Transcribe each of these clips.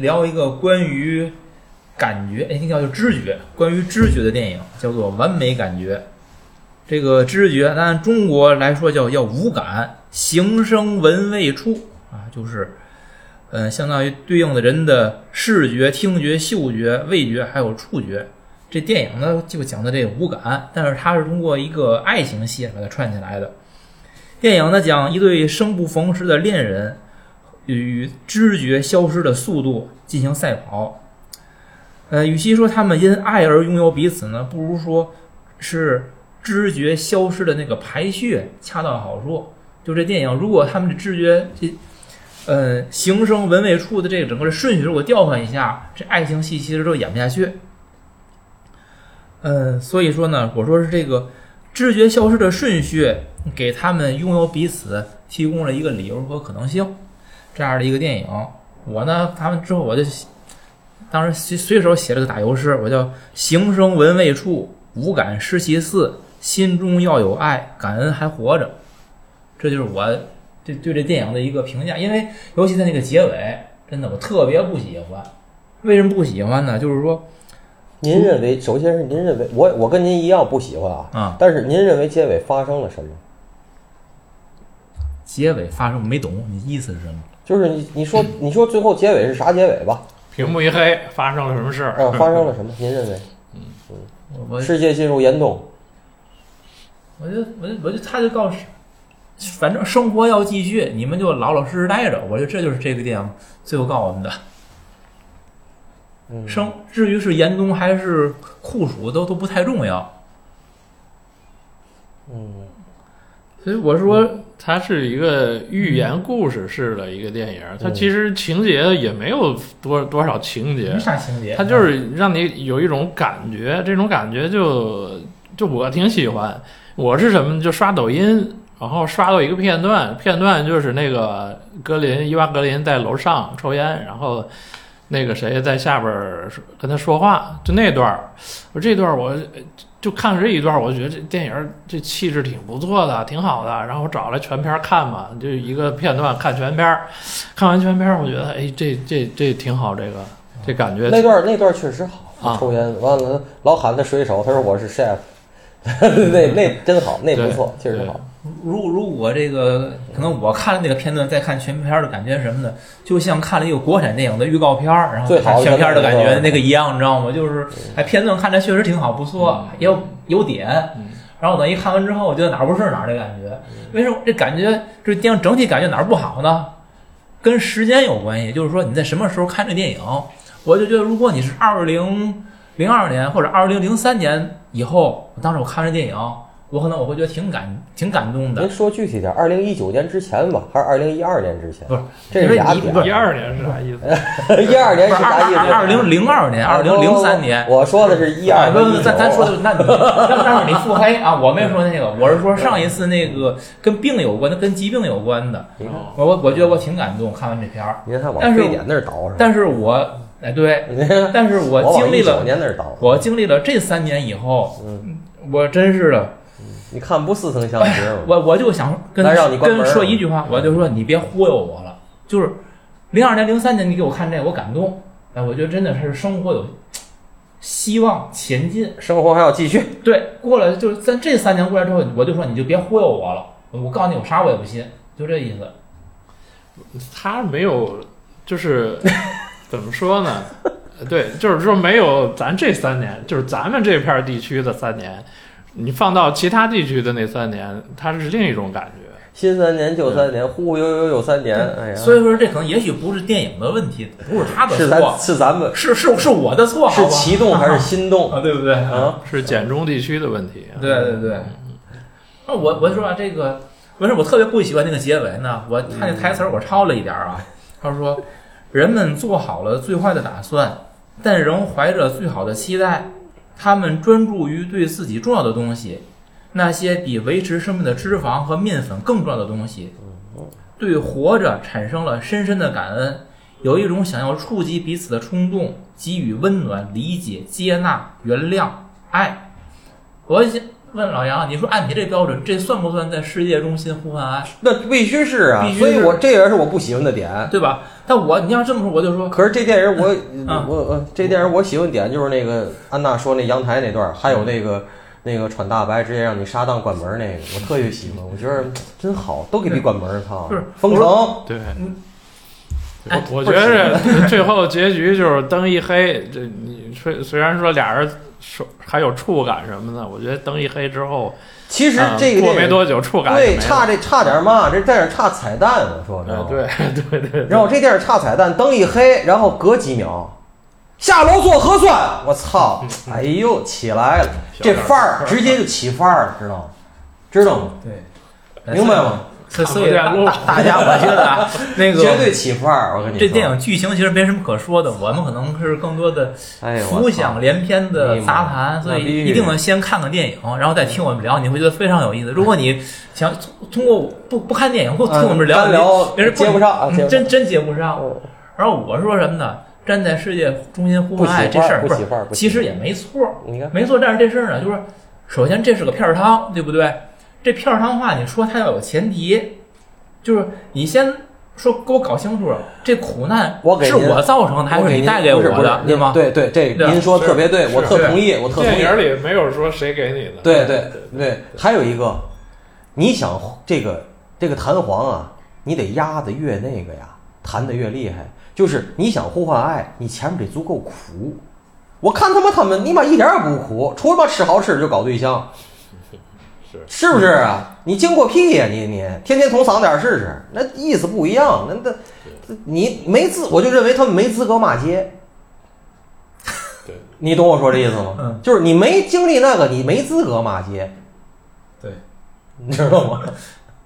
聊一个关于感觉，哎，那叫做知觉，关于知觉的电影，叫做《完美感觉》。这个知觉，按中国来说叫叫五感，形声闻味触啊，就是，嗯，相当于对应的人的视觉、听觉、嗅觉、味觉还有触觉。这电影呢，就讲的这五感，但是它是通过一个爱情戏把它串起来的。电影呢，讲一对生不逢时的恋人与知觉消失的速度进行赛跑。呃，与其说他们因爱而拥有彼此呢，不如说是知觉消失的那个排序恰到好处。就这电影，如果他们的知觉这呃形声文味处的这个整个的顺序如果调换一下，这爱情戏其实都演不下去。嗯，所以说呢，我说是这个知觉消失的顺序给他们拥有彼此提供了一个理由和可能性，这样的一个电影。我呢，他们之后我就当时随随手写了个打油诗，我叫“行声闻未处，无感失其四，心中要有爱，感恩还活着”。这就是我对对这电影的一个评价。因为尤其在那个结尾，真的我特别不喜欢。为什么不喜欢呢？就是说，您认为，首先是您认为，我我跟您一样不喜欢啊，啊但是您认为结尾发生了什么？结尾发生没懂你意思是什么？就是你你说你说最后结尾是啥结尾吧？屏幕一黑，发生了什么事儿？啊，发生了什么？您认为我我世界进入严冬？我就我就我就他就告诉，反正生活要继续，你们就老老实实待着。我觉得这就是这个电影最后告诉我们的。嗯，生至于是严冬还是酷暑都都不太重要。嗯，所以我说，它是一个寓言故事式的一个电影，它其实情节也没有多多少情节没，啥情节，它就是让你有一种感觉，这种感觉就就我挺喜欢。我是什么？就刷抖音，然后刷到一个片段，片段就是那个格林伊娃格林在楼上抽烟，然后那个谁在下边儿跟他说话，就那段儿。我这段儿我就看了这一段儿，我觉得这电影儿这气质挺不错的，挺好的。然后我找来全片儿看嘛，就一个片段看全片儿，看完全片儿，我觉得哎，这这这挺好，这个这感觉那段那段确实好，啊抽烟完了老喊他水手，他说我是 chef，那那真好，那不错，确实好。如如果这个可能我看了那个片段，再看全片儿的感觉什么的？就像看了一个国产电影的预告片儿，然后看全片儿的感觉那个那个一样，你知道吗？就是哎，片段看着确实挺好，不错，也有有点。然后等一看完之后，我觉得哪儿不是哪儿的感觉。为什么这感觉这电影整体感觉哪儿不好呢？跟时间有关系，就是说你在什么时候看这电影，我就觉得如果你是二零零二年或者二零零三年以后，当时我看这电影，我可能我会觉得挺感挺感动的您。说具体点，二零一九年之前吧，还是二零一二年之前？不是这是俩点。一二年是啥意思？一二年是是啥意思？二零零二年、二零零三年。我说的是一二不不，和一九。咱咱说的那你，要但是你腹黑啊！我没说那个，我是说上一次那个跟病有关的、跟疾病有关的。我我我觉得我挺感动，看完这片儿。你看他往但是非典那儿倒是？但是我哎对，但是我经历了，我经历了这三年以后，嗯，我真是的，你看不似曾相识吗？我我就想跟来让你关门跟说一句话，我就说你别忽悠我了。就是零二年、零三年你给我看这个，我感动。哎，我觉得真的是生活有希望前进。生活还要继续。对，过了就是在这三年过来之后，我就说你就别忽悠我了。我告诉你，我啥我也不信，就这意思。他没有，就是 怎么说呢？呃对，就是说没有咱这三年，就是咱们这片儿地区的三年，你放到其他地区的那三年，它是另一种感觉。新三年旧三年，忽忽悠悠又三年。哎呀，所以说，这可能也许不是电影的问题，不是他的是咱错，是咱们是是是我的错，好是吧启动还是心动 啊？对不对？啊？是简中地区的问题。对对对。那我我说啊，这个为什么我特别不喜欢那个结尾呢？我看那台词儿我抄了一点儿啊，他说：“人们做好了最坏的打算，但仍怀着最好的期待。他们专注于对自己重要的东西，那些比维持生命的脂肪和面粉更重要的东西。对活着产生了深深的感恩，有一种想要触及彼此的冲动，给予温暖、理解、接纳、原谅、爱。我，问老杨，你说按你这标准，这算不算在世界中心呼唤爱，那必须是啊必，须所以我这也是我不喜欢的点。对吧？但我你要这么说，我就说，可是这电影我啊我呃这电影我喜欢点就是那个安娜说那阳台那段儿，还有那个那个穿大白直接让你杀当关门那个，我特别喜欢，我觉得真好，都给你关门儿，操不是！封城，对。嗯，我我觉得这最后结局就是灯一黑，这你虽虽然说俩人手还有触感什么的，我觉得灯一黑之后，其实啊这个过没多久触感对差这差点嘛，这电影差彩蛋，我说知道呃吗？对对对，然后这电影差彩蛋，灯一黑，然后隔几秒下楼做核酸，我操！哎呦，起来了，这范儿直接就起范儿了，知道吗？知道吗？对，明白吗？所以所以大大大家，我觉得啊，那个绝对起范儿，我跟你说。这电影剧情其实没什么可说的，我们可能是更多的浮想联翩的杂谈，那所以一定要先看看电影，然后再听我们聊，你会觉得非常有意思。如果你想通通过不不看电影，或听我们聊，干聊别人接不上真真接不上。嗯然后我说什么呢？站在世界中心呼唤爱这事儿不是其实也没错，你看，没错。但是这事儿呢，就是首先这是个片儿汤，对不对？这片儿上话，你说它要有前提，就是你先说给我搞清楚，这苦难是我给您我造成的还是你带给我的，对吗？对对，这您说特别对，我特同意，我特同意。电影里没有说谁给你的，对对对，还有一个，你想这个这个弹簧啊，你得压的越那个呀，弹的越厉害。就是你想呼唤爱，你前面得足够苦。我看他妈他们，你妈一点儿也不苦，除了妈吃好吃的就搞对象，是是不是啊？你经过屁呀、你你天天捅嗓子眼儿试试，那意思不一样。那那你没资，我就认为他们没资格骂街。对，你懂我说这意思吗？嗯就是你没经历那个，你没资格骂街。对，你知道吗？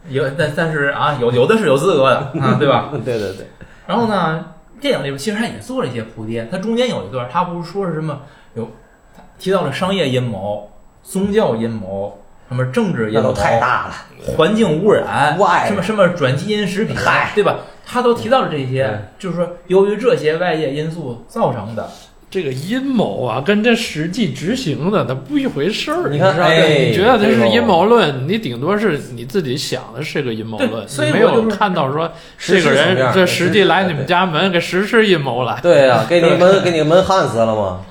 有，但但是啊，有有的是有资格的啊，对吧？对对对，然后呢，电影里边其实他也做了一些铺垫，他中间有一段，他不是说是什么有提到了商业阴谋、宗教阴谋、什么政治阴谋、那都太大了。环境污染、什么什么转基因食品，对吧？他都提到了这些，就是说由于这些外界因素造成的。这个阴谋啊，跟这实际执行的它不一回事儿。你看你觉得这是阴谋论，你顶多是你自己想的是个阴谋论，所以你没有我就看到说这个人这实际来你们家门给实施阴谋了。对 呀、给你门给你门焊死了吗？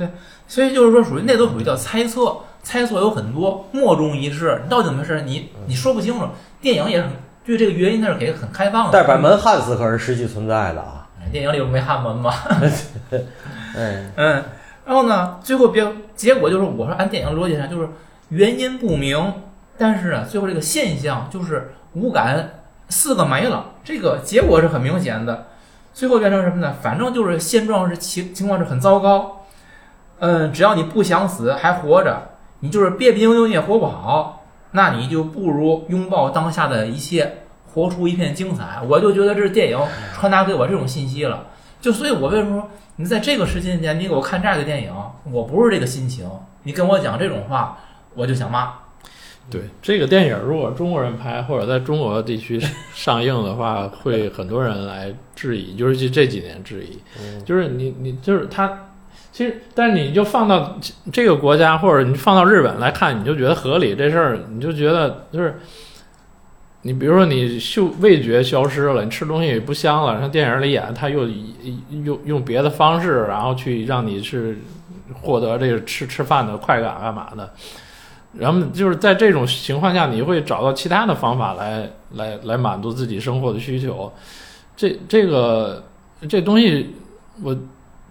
所以就是说，属于那都属于叫猜测，猜测有很多，莫衷一是，你到底怎么回事？你你说不清楚。电影也是很对这个原因，它是给很开放的。但是把门焊死可是实际存在的啊。电影里不没焊门吗？哎，嗯，然后呢，最后别结果就是，我说按电影逻辑上就是原因不明，但是呢，最后这个现象就是无感四个没了，这个结果是很明显的。最后变成什么呢？反正就是现状是情情况是很糟糕。嗯，只要你不想死还活着，你就是别别扭扭你也活不好，那你就不如拥抱当下的一切，活出一片精彩。我就觉得这是电影传达给我这种信息了。就所以，我为什么说你在这个时间点你给我看这样一个电影，我不是这个心情，你跟我讲这种话，我就想骂。对这个电影，如果中国人拍或者在中国地区 上映的话，会很多人来质疑，尤其这几年质疑，就是你你就是他，其实但是你就放到这个国家或者你放到日本来看，你就觉得合理这事儿，你就觉得就是。你比如说，你嗅味觉消失了，你吃东西也不香了，像电影里演，他又用用别的方式，然后去让你是获得这个吃吃饭的快感，干嘛的？然后就是在这种情况下，你会找到其他的方法来来来满足自己生活的需求。这这个这东西，我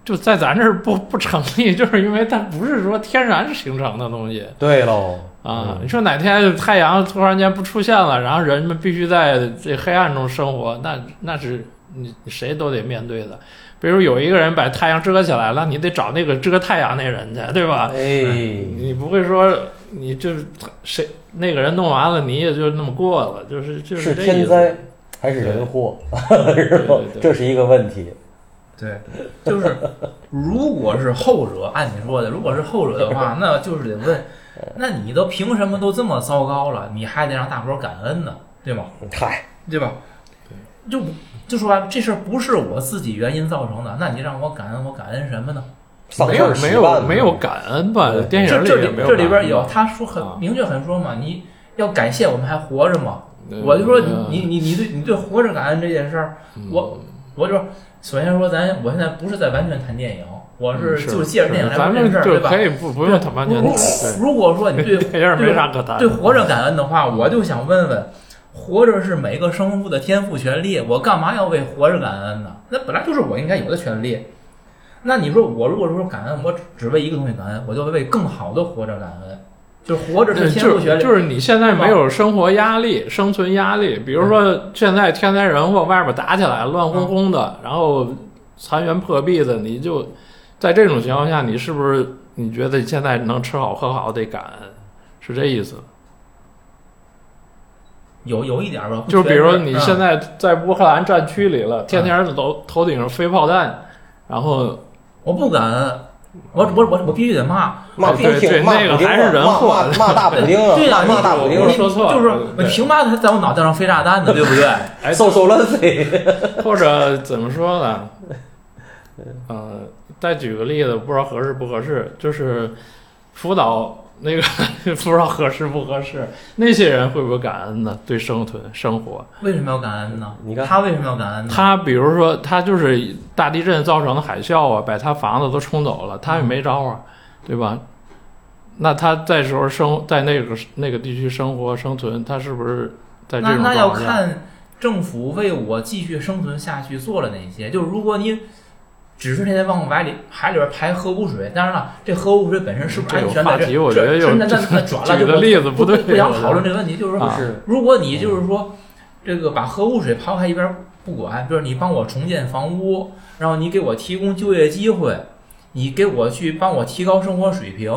就在咱这儿不不成立，就是因为它不是说天然形成的东西对喽，啊。你说哪天太阳突然间不出现了，然后人们必须在这黑暗中生活，那那是你谁都得面对的。比如有一个人把太阳遮起来了，你得找那个遮太阳那人去，对吧？哎，你不会说你就是谁那个人弄完了，你也就那么过了，就是就是是这意思。天灾还是人祸，是吧 这是一个问题。对，就是如果是后者，按你说的，如果是后者的话，那就是得问，那你都凭什么都这么糟糕了，你还得让大伙儿感恩呢，对吗？嗨，对吧？就就说白了，这事儿不是我自己原因造成的，那你让我感恩，我感恩什么呢？没有没有没有感恩吧？电影这这里这里边有，他说很啊明确很说嘛，你要感谢我们还活着嘛。嗯我就说你你你对你对活着感恩这件事儿，我我就说首先说咱我现在不是在完全谈电影，我是是就是借着电影来说咱们这事儿，对吧？可以不不用谈完全如果说你对 电影没啥可谈。对活着感恩的话，我就想问问，活着是每个生物的天赋权利，我干嘛要为活着感恩呢？那本来就是我应该有的权利。那你说我如果说感恩，我只只为一个东西感恩，我就为更好的活着感恩，就活着对，是天赋权利。就就是你现在没有生活压力、生存压力，比如说现在天灾人祸，外边打起来乱哄哄的，然后残垣破壁的，你就在这种情况下，你是不是你觉得现在能吃好喝好得感恩？是这意思？有有一点吧，就是比如说你嗯现在在乌克兰战区里了，天天头头顶上飞炮弹，然后我不敢，我我我我必须得骂。骂对对普京，骂那个普京啊，还是人骂祸骂骂大普京啊，对呀、骂大普京说错了就是我凭嘛他在我脑袋上飞炸弹呢？对不对？哎，嗖嗖乱飞。或者怎么说呢？呃，再举个例子，不知道合适不合适，就是辅导那个 不知道合适不合适，那些人会不会感恩呢？对生存生活，为什么要感恩呢？你看他为什么要感恩呢？他比如说他就是大地震造成的海啸啊，把他房子都冲走了，他也没招啊，对吧？那他在时候生在那个那个地区生活生存，他是不是在这种那那要？看政府为我继续生存下去做了哪些。就是如果你只是天天往海里海里边排核污水，当然了，这核污水本身是不是安全的？这这个话题我觉得有这那那那转了，举的就不例子不对不不想讨论这个问题，就是说，如果你就是说这个把核污水抛开一边不管，就是你帮我重建房屋，然后你给我提供就业机会，你给我去帮我提高生活水平，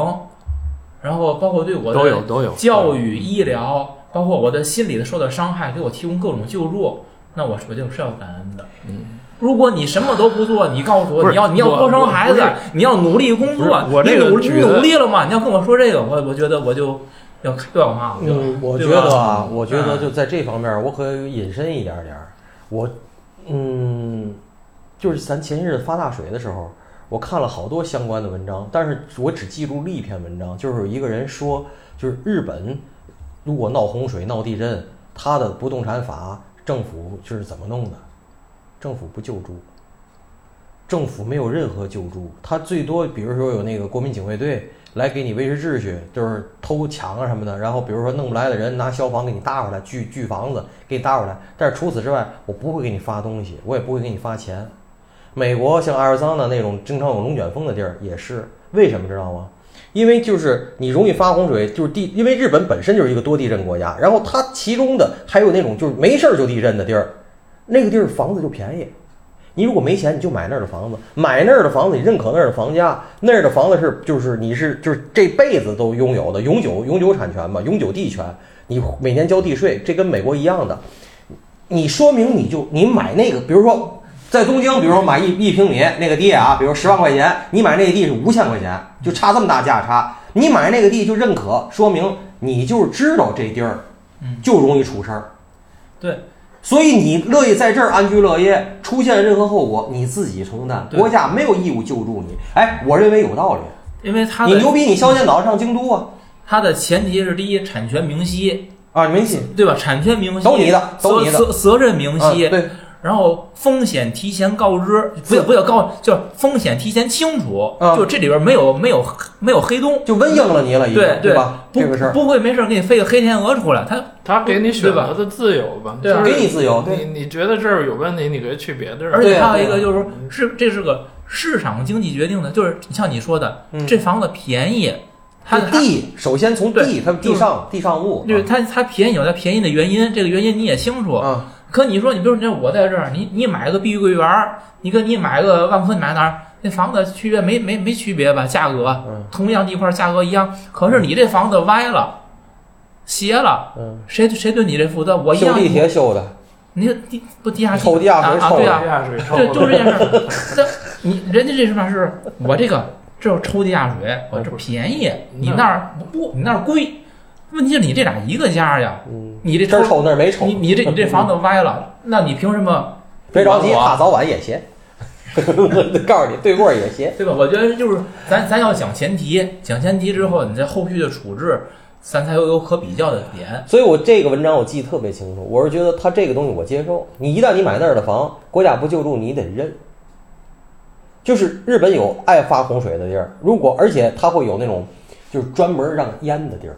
然后包括对我的都有都有教育、医疗，包括我的心理的受到伤害，给我提供各种救助，那我我就是要感恩的。嗯。如果你什么都不做，你告诉我你要你要多生孩子你要努力工作，我这个你努力了吗？你要跟我说这个，我我觉得我就要又要骂我就。嗯，我觉得啊，我觉得嗯就在这方面，我可以引申一点点儿。我，嗯，就是咱前些日子发大水的时候，我看了好多相关的文章，但是我只记住了一篇文章，就是有一个人说，就是日本如果闹洪水、闹地震，他的不动产法政府就是怎么弄的？政府不救助。政府没有任何救助，他最多比如说有那个国民警卫队来给你维持秩序，就是偷抢啊什么的。然后比如说弄不来的人拿消防给你搭回来，锯锯房子给你搭回来。但是除此之外，我不会给你发东西，我也不会给你发钱。美国像阿尔桑那那种经常有龙卷风的地儿也是，为什么知道吗？因为就是你容易发洪水，就是地，因为日本本身就是一个多地震国家，然后它其中的还有那种就是没事儿就地震的地儿，那个地儿房子就便宜。你如果没钱，你就买那儿的房子，买那儿的房子，你认可那儿的房价，那儿的房子是就是你是就是这辈子都拥有的永久永久产权嘛，永久地权，你每年交地税，这跟美国一样的。你说明你就你买那个，比如说在东京，比如说买一一平米那个地啊，比如十万块钱，你买那个地是五千块钱，就差这么大价差，你买那个地就认可，说明你就是知道这地儿嗯就容易出事儿。对，所以你乐意在这儿安居乐业，出现任何后果你自己承担，国家没有义务救助你。哎，我认为有道理。因为他你牛逼，你削尖脑袋上京都啊。他的前提是第一，产权明晰，啊，明晰，对吧？产权明晰，都你的都你的。责责责任明晰，啊对，然后风险提前告知，不不要告，就是风险提前清楚，啊就这里边没有没有没有黑洞，就温应了你了，已经对对吧？不这个事儿。不会没事儿给你飞个黑天鹅出来，他他给你选择的自由吧，对啊。就是给你自由，你你觉得这儿有问题，你可以去别的地儿。而且还有一个就是说，是这是个市场经济决定的，就是像你说的，嗯。这房子便宜，它地首先从地，它地上地上物，就是它它便宜有它便宜的原因，这个原因你也清楚。啊，可你说，你比如说，我在这儿，你你买个碧玉桂园，你跟你买个万科，你买哪儿？那房子区别没没没区别吧？价格嗯同样地块价格一样，可是你这房子歪了、斜了，嗯，谁谁对你这负责？我一样，修地铁修的，你地不地下抽地下水啊啊？抽对啊，下水抽对，就这件事儿。那你人家这什么是我这个这有抽地下水，我这便宜，你那儿不，你那儿贵。问题是你这俩一个家呀，嗯，你这这儿抽那儿没抽你，你这你这房子 歪了，那你凭什么？别着急，我他早晚也闲。我告诉你，对过也行。对吧？我觉得就是咱咱要讲前提，讲前提之后，你在后续的处置，咱才有有可比较的点。所以我这个文章我记得特别清楚，我是觉得他这个东西我接受。你一旦你买那儿的房，国家不救助你得认。就是日本有爱发洪水的地儿，如果而且它会有那种就是专门让淹的地儿。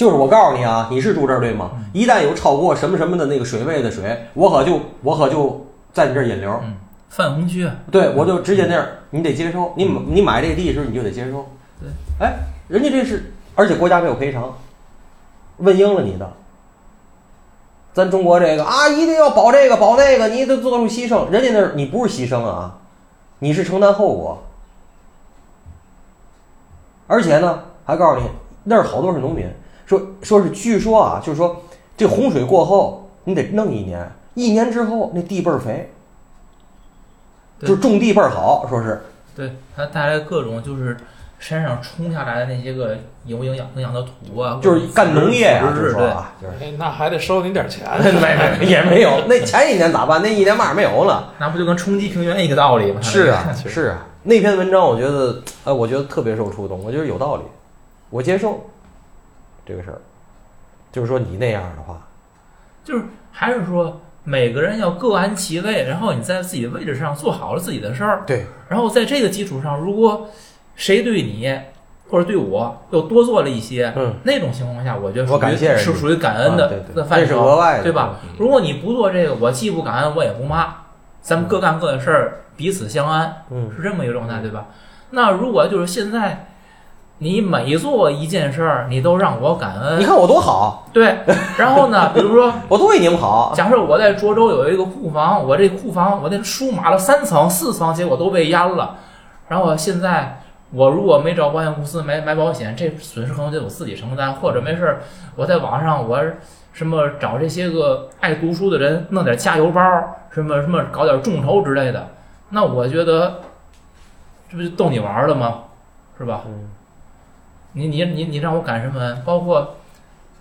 就是我告诉你啊，你是住这儿对吗？一旦有超过什么什么的那个水位的水，我可就我可就在你这儿引流。嗯，泛洪区，对，我就直接那样，你得接收。你买你买这个地的时候，你就得接收。对，哎，人家这是，而且国家没有赔偿，问应了你的。咱中国这个啊，一定要保这个保那个，你得做出牺牲。人家那儿你不是牺牲啊，你是承担后果。而且呢，还告诉你那儿好多是农民，说说是据说啊，就是说这洪水过后，你得弄一年，一年之后那地倍儿肥，就是种地倍儿好，说是对它带来各种就是山上冲下来的那些个有营养营养的土啊，就是干农业呀、腐殖对，就是说啊，就是哎，那还得收你点钱。没没也没有，那前一年咋办？那一年嘛没有了。那不就跟冲击平原一个道理吗？是啊，是啊。那篇文章我觉得，呃，我觉得特别受触动，我觉得有道理，我接受这个事儿。就是说你那样的话，就是还是说每个人要各安其位，然后你在自己的位置上做好了自己的事儿，对，然后在这个基础上，如果谁对你或者对我又多做了一些，嗯，那种情况下，我觉得我属于感谢是属于感恩的啊对对的范这是畴，额外的，对吧？如果你不做这个，我既不感恩，我也不骂，咱们各干各的事儿，彼此相安，嗯，是这么一个状态，对吧？那如果就是现在，你每做一件事儿，你都让我感恩，你看我多好，对，然后呢，比如说。我都为你们好，假设我在涿州有一个库房，我这库房我那书码了三层、四层，结果都被淹了。然后现在我如果没找保险公司买买保险，这损失可能得我自己承担，或者没事儿我在网上我什么找这些个爱读书的人弄点加油包，什么什么搞点众筹之类的，那我觉得这不就逗你玩儿了吗？是吧？嗯你你你你让我感什么？包括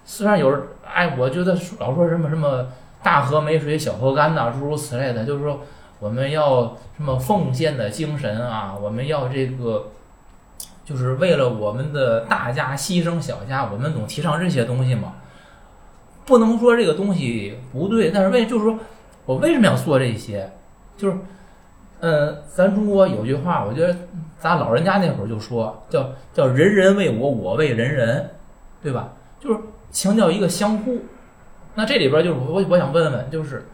虽然有人哎，我觉得老说什么什么大河没水小河干呐，诸如此类的，就是说我们要什么奉献的精神啊，我们要这个，就是为了我们的大家牺牲小家，我们总提倡这些东西嘛。不能说这个东西不对，但是为就是说我为什么要做这些？就是，嗯，咱中国有句话，我觉得咱老人家那会儿就说，叫叫人人为我，我为人人，对吧？就是强调一个相互。那这里边就是我我想问问，就是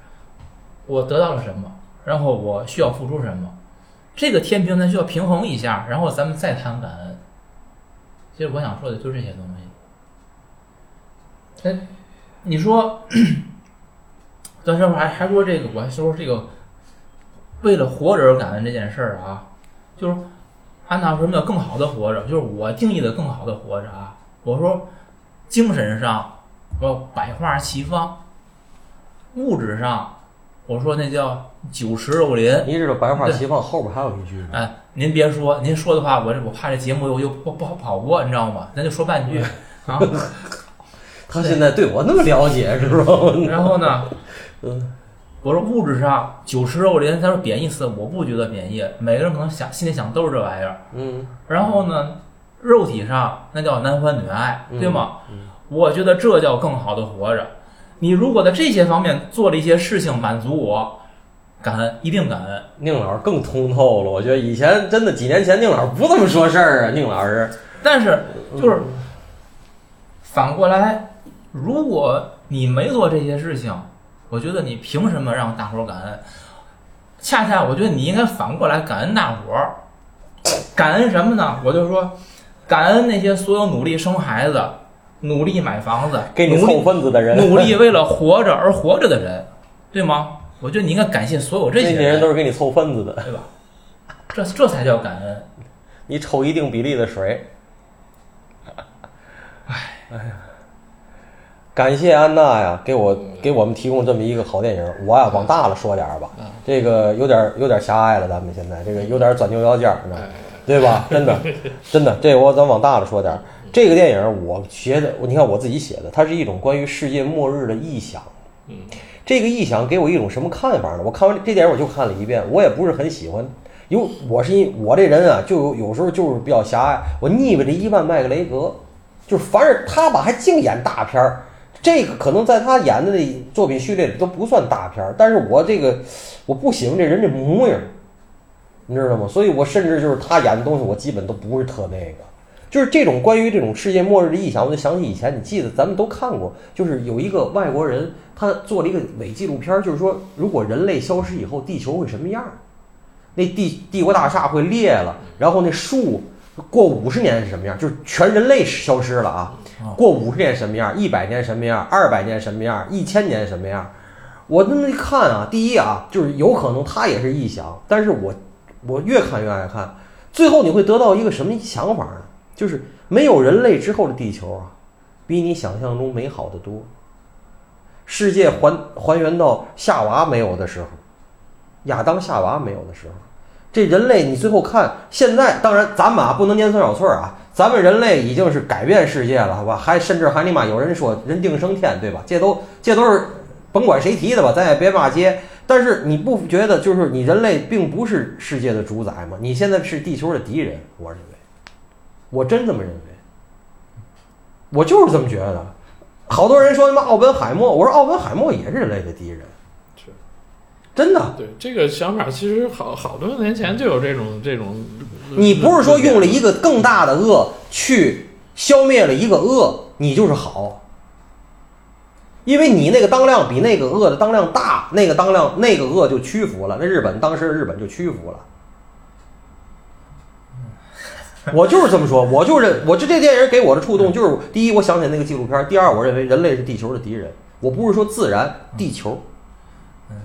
我得到了什么，然后我需要付出什么，这个天平咱需要平衡一下，然后咱们再谈感恩。其实我想说的就这些东西。哎，你说，咱这会儿还还说这个，我还说这个，为了活着而感恩这件事儿啊，就是安娜说什么叫更好的活着，就是我定义的更好的活着啊。我说精神上我百花齐放，物质上我说那叫酒池肉林。你知道百花齐放后边还有一句吗？哎，您别说，您说的话，我这我怕这节目又又不不好跑播，你知道吗？咱就说半句 啊。他现在对我那么了解，是吧？然后呢，嗯，我说物质上酒池肉林，他说贬义词，我不觉得贬义，每个人可能想心里想都是这玩意儿。嗯，然后呢，肉体上那叫男欢女爱，对吗？嗯我觉得这叫更好的活着。你如果在这些方面做了一些事情，满足我，感恩，一定感恩。宁老师更通透了，我觉得以前真的几年前宁老师不这么说事儿啊，宁老师但是就是反过来，如果你没做这些事情，我觉得你凭什么让大伙儿感恩？恰恰我觉得你应该反过来感恩大伙儿。感恩什么呢？我就说，感恩那些所有努力生孩子、努力买房子、给你凑份子的人，努力为了活着而活着的人，对吗？我觉得你应该感谢所有这这些些人都是给你凑份子的，对吧？这这才叫感恩。你抽一定比例的水。哎呀，感谢安娜呀，给我给我们提供这么一个好电影。我呀往大了说点儿吧，这个有点有点狭隘了，咱们现在这个有点钻牛角尖儿，对吧？真的，真的，这我咱往大了说点儿。这个电影我觉得，你看我自己写的，它是一种关于世界末日的臆想。嗯，这个臆想给我一种什么看法呢？我看完这电影我就看了一遍，我也不是很喜欢，因为我是因我这人啊，就有有时候就是比较狭隘，我腻歪这伊万麦克雷格，就是凡是他吧，还净演大片儿。这个可能在他演的那作品序列里都不算大片儿，但是我这个我不喜欢这人这模样，你知道吗？所以我甚至就是他演的东西，我基本都不是特那个。就是这种关于这种世界末日的臆想，我就想起以前，你记得咱们都看过，就是有一个外国人，他做了一个伪纪录片，就是说如果人类消失以后，地球会什么样？那帝帝国大厦会裂了，然后那树过五十年是什么样？就是全人类消失了啊！过五十年什么样？一百年什么样？二百年什么样？一千年什么样？我那么一看啊，第一啊，就是有可能他也是臆想，但是我我越看越爱看，最后你会得到一个什么想法呢？就是没有人类之后的地球啊，比你想象中美好的多。世界还还原到夏娃没有的时候，亚当夏娃没有的时候，这人类你最后看现在，当然咱们啊不能年酸小翠儿啊，咱们人类已经是改变世界了，好吧？还甚至还你妈有人说人定胜天，对吧？这都这都是甭管谁提的吧，咱也别骂街。但是你不觉得就是你人类并不是世界的主宰吗？你现在是地球的敌人，我认为，我真这么认为，我就是这么觉得。好多人说什么奥本海默，我说奥本海默也是人类的敌人，是真的。对这个想法，其实好好多年前就有这种这种。你不是说用了一个更大的恶去消灭了一个恶，你就是好，因为你那个当量比那个恶的当量大，那个当量那个恶就屈服了，那日本当时日本就屈服了。我就是这么说，我就是我就这电影给我的触动就是：第一，我想起那个纪录片；第二，我认为人类是地球的敌人。我不是说自然，地球。嗯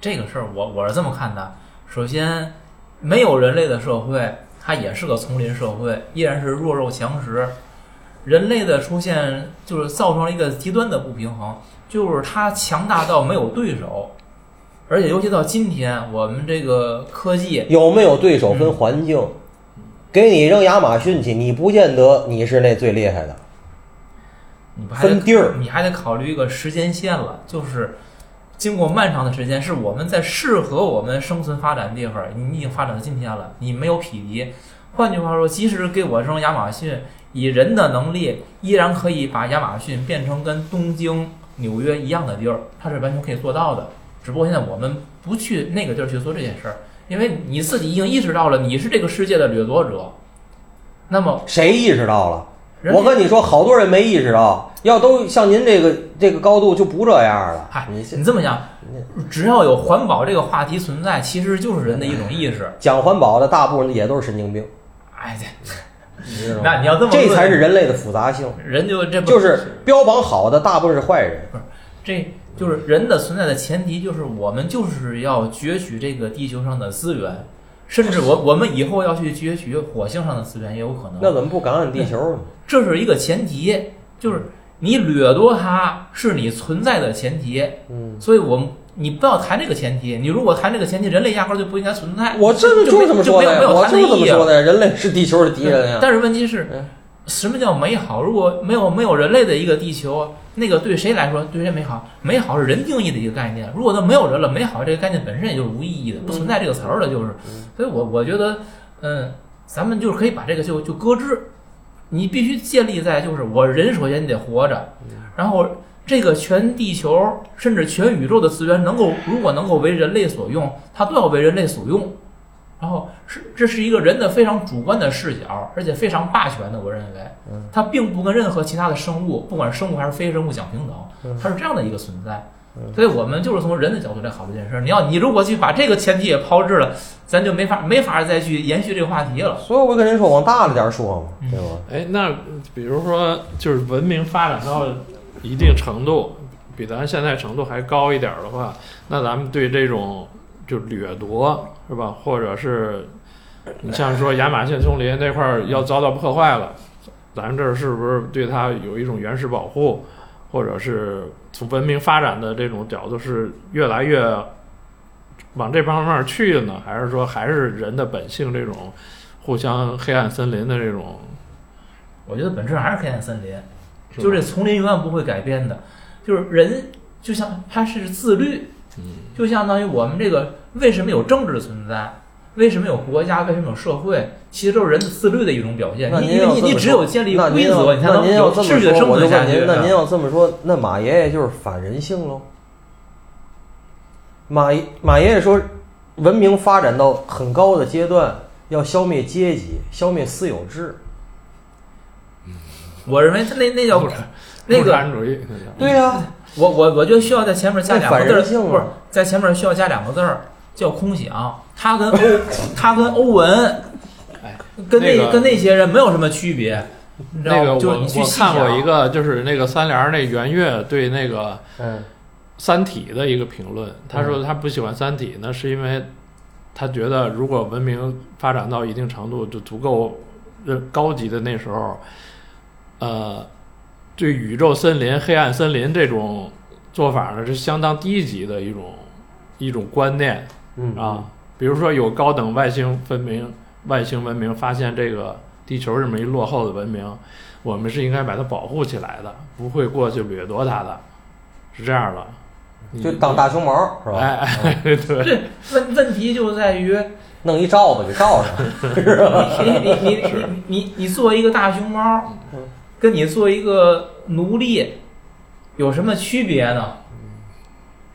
这个事儿我我是这么看的。首先，没有人类的社会，它也是个丛林社会，依然是弱肉强食。人类的出现就是造成了一个极端的不平衡，就是它强大到没有对手，而且尤其到今天，我们这个科技有没有对手跟环境，给你扔亚马逊去，你不见得你是那最厉害的。你不还得分地儿你还得考虑一个时间线了，就是经过漫长的时间，是我们在适合我们生存发展的地方，你已经发展到今天了，你没有匹敌。换句话说，即使给我扔亚马逊，以人的能力，依然可以把亚马逊变成跟东京、纽约一样的地儿，它是完全可以做到的。只不过现在我们不去那个地儿去做这件事儿，因为你自己已经意识到了你是这个世界的掠夺者。那么，谁意识到了？人我跟你说，好多人没意识到，要都像您这个这个高度就不这样了。嗨，你你这么想，只要有环保这个话题存在，其实就是人的一种意识。讲环保的大部分也都是神经病，哎，这你知道吗？那你要这么这才是人类的复杂性，人就这不就是标榜好的大部分是坏人。这就是人的存在的前提，就是我们就是要攫取这个地球上的资源，甚至我我们以后要去攫取火星上的资源也有可能。那怎么不感染地球呢？这是一个前提，就是你掠夺它是你存在的前提。嗯，所以我们你不要谈这个前提，你如果谈这个前提，人类压根儿就不应该存在。我这就就是这么说有没有我就是这。么说的。人类是地球的敌人呀。但是问题是嗯，什么叫美好？如果没有没有人类的一个地球，那个对谁来说对谁美好？美好是人定义的一个概念。如果都没有人了，美好这个概念本身也就是无意义的，不存在这个词儿了，就是。所以我我觉得，嗯，咱们就是可以把这个就就搁置。你必须建立在就是我人首先你得活着，然后这个全地球甚至全宇宙的资源能够如果能够为人类所用，它都要为人类所用。然后是这是一个人的非常主观的视角，而且非常霸权的，我认为，它并不跟任何其他的生物，不管是生物还是非生物讲平等，它是这样的一个存在。所以我们就是从人的角度来考虑这件事儿。你要你如果去把这个前提也抛掷了，咱就没法没法再去延续这个话题了。所以我跟您说，往大了点儿说嘛，嗯对吧？哎，那比如说，就是文明发展到一定程度，比咱现在程度还高一点儿的话，那咱们对这种就掠夺是吧，或者是你像说亚马逊丛林那块儿要遭到破坏了，咱们这儿是不是对它有一种原始保护，或者是从文明发展的这种角度是越来越往这方面去的呢，还是说还是人的本性这种互相黑暗森林的这种？我觉得本质上还是黑暗森林，是就是这丛林永远不会改变的。就是人就像他是自律，嗯，就相当于我们这个为什么有政治存在，为什么有国家，为什么有社会，其实都是人的自律的一种表现。那你因为你你您要这么只有建立那您要规则，你才那能您要这么有秩序的说，我就生存下去。那您要这么说，那马爷爷就是反人性喽？马马爷爷说，文明发展到很高的阶段，要消灭阶级，消灭私有制。我认为他那那叫共产主义，对呀、我我我觉得需要在前面加两个字不是在前面需要加两个字儿，叫空想。他跟欧他跟欧文，哎，跟那那个跟那些人没有什么区别，你知道吗？那个我就你去我看过一个，就是那个三联儿那袁岳对那个嗯，《三体》的一个评论，他说他不喜欢《三体》呢，是因为他觉得如果文明发展到一定程度，就足够呃高级的那时候，呃，对宇宙森林、黑暗森林这种做法呢，是相当低级的一种一种观念嗯啊。比如说有高等外星文明、外星文明发现这个地球这么一落后的文明，我们是应该把它保护起来的，不会过去掠夺它的，是这样的。就当大熊猫是吧？哎哎，对，对问问题就在于弄一罩子给罩上，你你你你你你做一个大熊猫，跟你做一个奴隶有什么区别呢？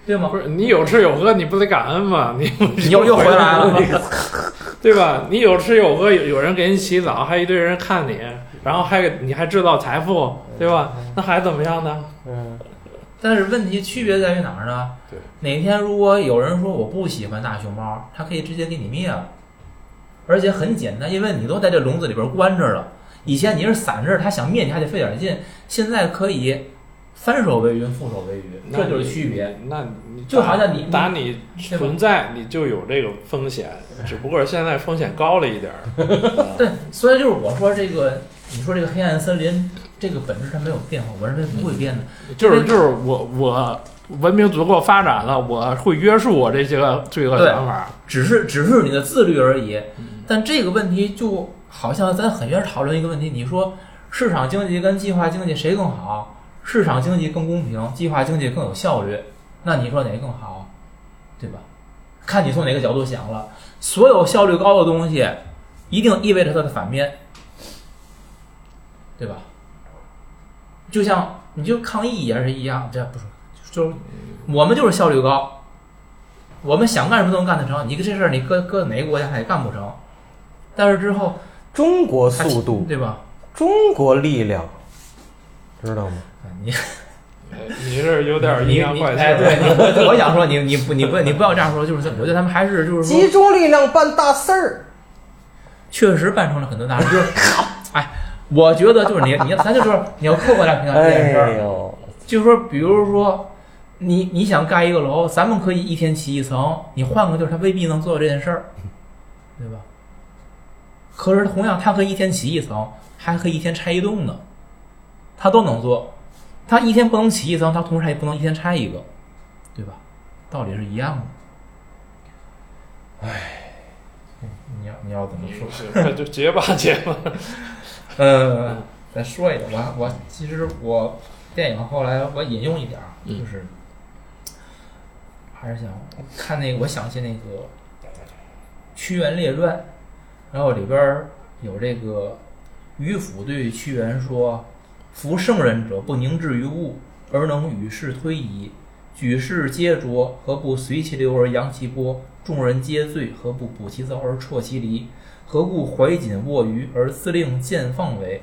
对吗不？是你有吃有喝，你不得感恩吗？你你又又回来了，对吧？你有吃有喝，有有人给你洗澡，还一堆人看你，然后还你还制造财富，对吧？那还怎么样呢？嗯，但是问题区别在于哪儿呢？对，哪天如果有人说我不喜欢大熊猫，他可以直接给你灭了，而且很简单，因为你都在这笼子里边关着了。以前你是散着，他想灭你还得费点劲，现在可以翻手为云，覆手为雨，这就是区别。。那你就好像你打你存在，你就有这个风险，只不过现在风险高了一点儿。对，所以就是我说这个，你说这个黑暗森林这个本质它没有变化，我认为不会变的。就是就是我我文明足够发展了，我会约束我这些个罪恶想法。只是只是你的自律而已。但这个问题就好像咱很愿意讨论一个问题，你说市场经济跟计划经济谁更好？市场经济更公平，计划经济更有效率，那你说哪个更好？对吧？看你从哪个角度想了。所有效率高的东西，一定意味着它的反面，对吧？就像你就抗议也是一样，这不是就是我们就是效率高，我们想干什么都能干得成。你这事儿你搁搁哪个国家他也干不成，但是之后中国速度，对吧？中国力量，知道吗？你哎你这有点阴阳怪气。你哎，对你，我我想说你你不你不你不要这样说，就是我觉得他们还是就是说集中力量办大事儿。确实办成了很多大事，就是哎，我觉得就是你你咱就说你要客观来评价这件事哎儿，就是说比如说你你想盖一个楼，咱们可以一天起一层，你换个地儿他未必能做到这件事儿，对吧？可是同样，他可以一天起一层，还可以一天拆一栋呢，他都能做。他一天不能起一层，他同时也不能一天拆一个，对吧？道理是一样的。唉，你要你要怎么说？是就结吧结吧。嗯，再说一个，我我其实我电影后来我引用一点就是还是想看那个，我想起那个《屈原列传》，然后里边有这个渔父对屈原说：“夫圣人者，不凝滞于物，而能与世推移。举世皆浊，何不随其流而扬其波？众人皆醉，何不补其糟而辍其离？何故怀瑾握鱼而自令见放为？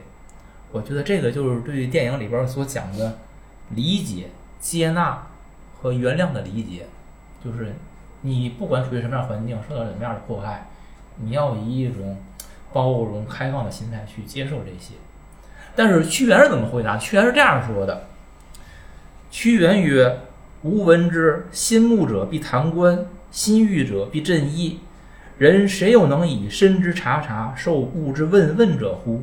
我觉得这个就是对电影里边所讲的理解、接纳和原谅的理解，就是你不管处于什么样环境，受到什么样的迫害，你要以一种包容、开放的心态去接受这些。但是屈原是怎么回答？屈原是这样说的：屈原曰：“吾闻之，心慕者必弹冠，心欲者必振衣。人谁又能以身之察察，受物之问问者乎？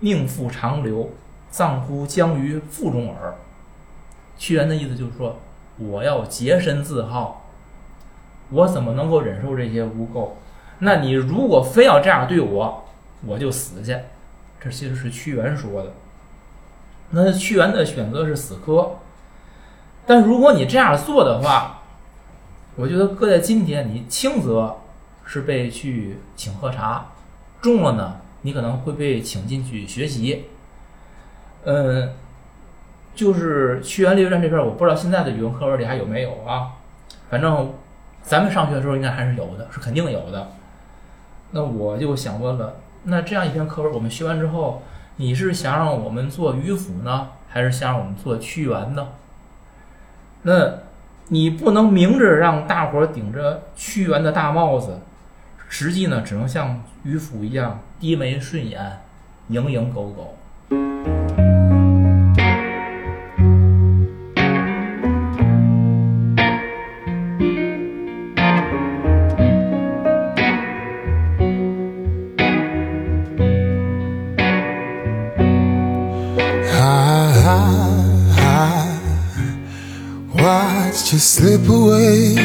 命复长流，葬乎江于腹中耳。屈原的意思就是说，我要洁身自好，我怎么能够忍受这些污垢？那你如果非要这样对我，我就死去。这其实是屈原说的。那屈原的选择是死磕，但如果你这样做的话，我觉得搁在今天，你轻则是被去请喝茶，重了呢，你可能会被请进去学习。嗯，就是屈原列传这篇，我不知道现在的语文课文里还有没有啊？反正咱们上学的时候应该还是有的，是肯定有的。那我就想问了，那这样一篇课文我们学完之后，你是想让我们做迂腐呢，还是想让我们做屈原呢？那你不能明着让大伙儿顶着屈原的大帽子，实际呢只能像渔夫一样低眉顺眼、蝇营狗苟。Slip away,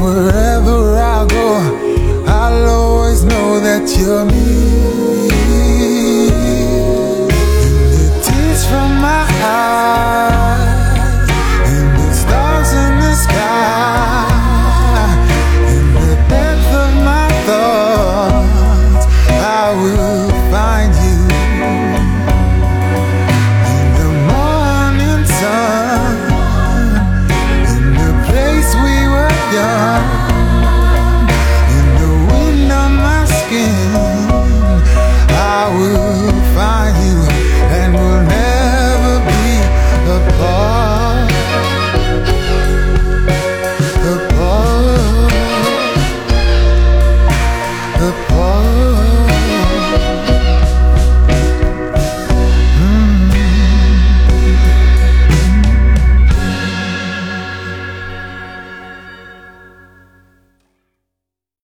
wherever I go, I'll always know that you're near.